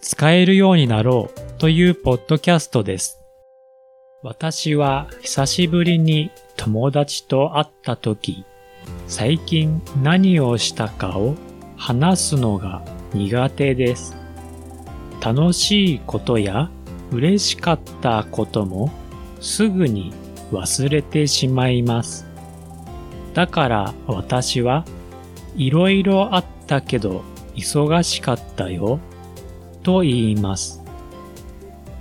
使えるようになろうというポッドキャストです。私は久しぶりに友達と会った時、最近何をしたかを話すのが苦手です。楽しいことや嬉しかったこともすぐに忘れてしまいます。だから私はいろいろあったけど忙しかったよと言います。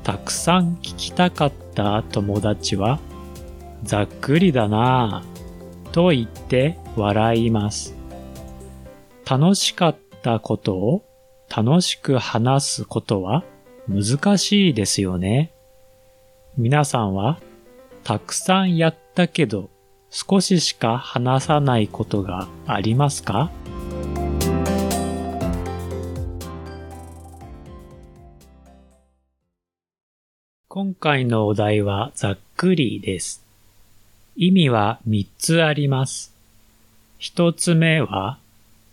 たくさん聞きたかった友達は、ざっくりだなぁ、と言って笑います。楽しかったことを楽しく話すことは難しいですよね。皆さんはたくさんやったけど少ししか話さないことがありますか？今回のお題はざっくりです。意味は3つあります。1つ目は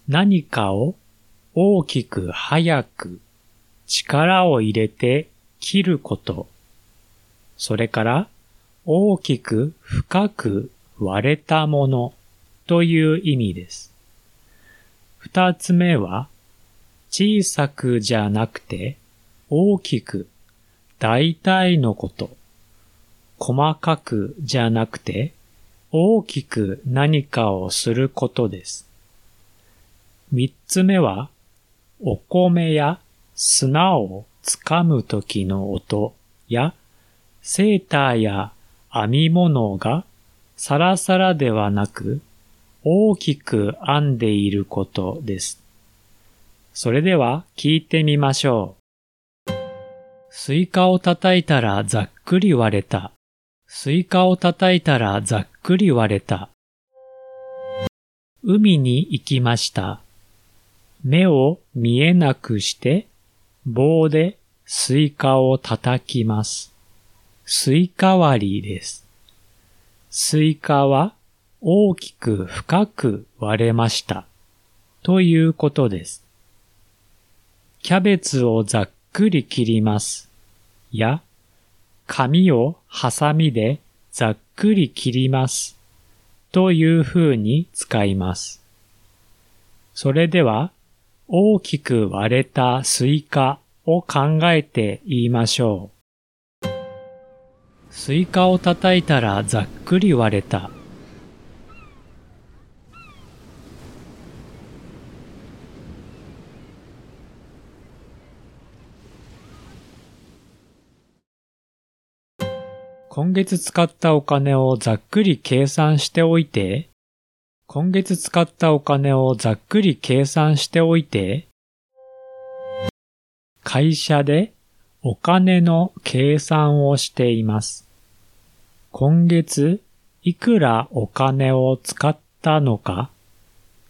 何かを大きく早く力を入れて切ること。それから大きく深く割れたものという意味です。2つ目は小さくじゃなくて大きく大体のこと。細かくじゃなくて、大きく何かをすることです。三つ目は、お米や砂をつかむときの音や、セーターや編み物がサラサラではなく、大きく編んでいることです。それでは聞いてみましょう。スイカを叩いたらざっくり割れた。スイカを叩いたらざっくり割れた。海に行きました。目を見えなくして棒でスイカを叩きます。スイカ割りです。スイカは大きく深く割れました。ということです。キャベツをざっくり切ります。や、紙をハサミでざっくり切ります。という風に使います。それでは、大きく割れたスイカを考えて言いましょう。スイカを叩いたらざっくり割れた。今月使ったお金をざっくり計算しておいて、今月使ったお金をざっくり計算しておいて、会社でお金の計算をしています。今月いくらお金を使ったのか、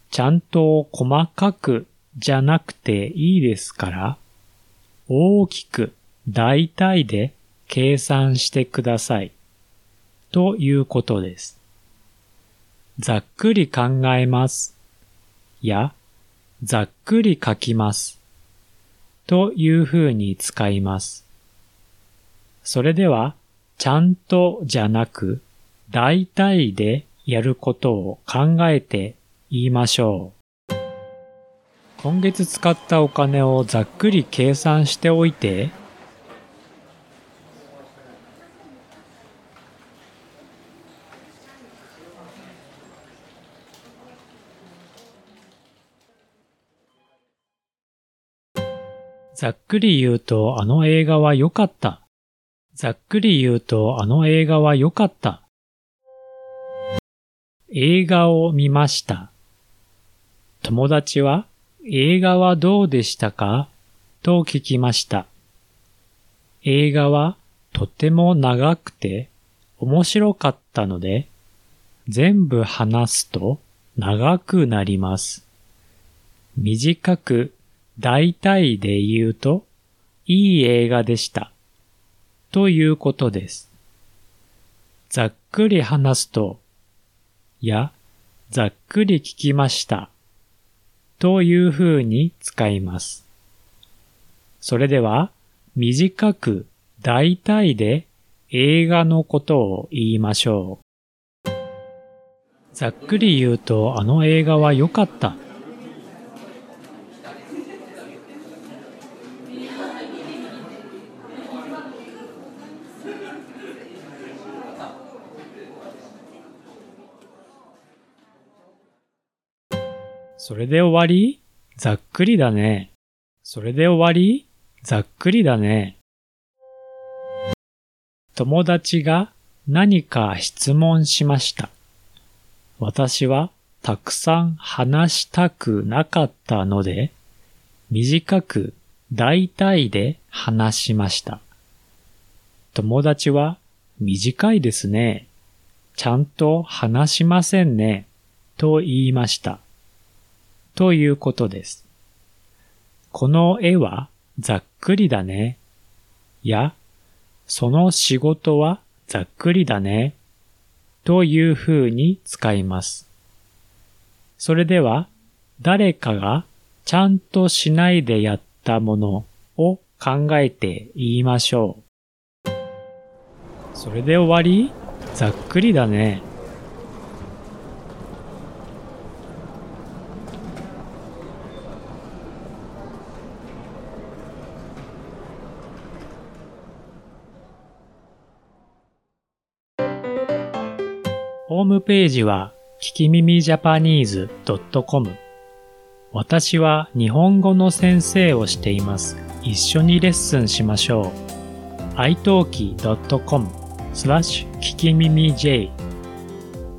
ちゃんと細かくじゃなくていいですから、大きく大体で計算してください。ということです。ざっくり考えます。や、ざっくり書きます。というふうに使います。それでは、ちゃんとじゃなく、大体でやることを考えて言いましょう。今月使ったお金をざっくり計算しておいて、ざっくり言うとあの映画は良かった。ざっくり言うとあの映画は良かった。映画を見ました。友達は映画はどうでしたか？と聞きました。映画はとても長くて面白かったので、全部話すと長くなります。短く大体で言うと、いい映画でした。ということです。ざっくり話すと、や、ざっくり聞きました。という風に使います。それでは、短く大体で映画のことを言いましょう。ざっくり言うとあの映画は良かった。それで終わり？ざっくりだね。それで終わり？ざっくりだね。友達が何か質問しました。私はたくさん話したくなかったので、短く大体で話しました。友達は短いですね。ちゃんと話しませんね。と言いました。ということです。この絵はざっくりだね。や、その仕事はざっくりだね。という風に使います。それでは、誰かがちゃんとしないでやったものを考えて言いましょう。それで終わり？ざっくりだね。ホームページは、聞き耳ジャパニーズ .com。私は日本語の先生をしています。一緒にレッスンしましょう。italki.com スラッシュ聞き耳 J。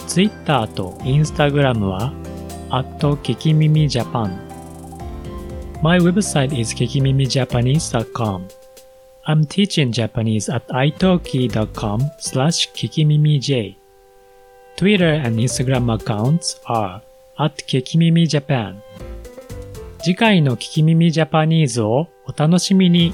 Twitter と Instagram は、at 聞き耳ジャパン。My website is kikimimijapanese.com. I'm teaching Japanese at italki.com slash kikimimij. Twitter and Instagram accounts are at 聞き耳 Japan 次回の聞き耳ジャパニーズをお楽しみに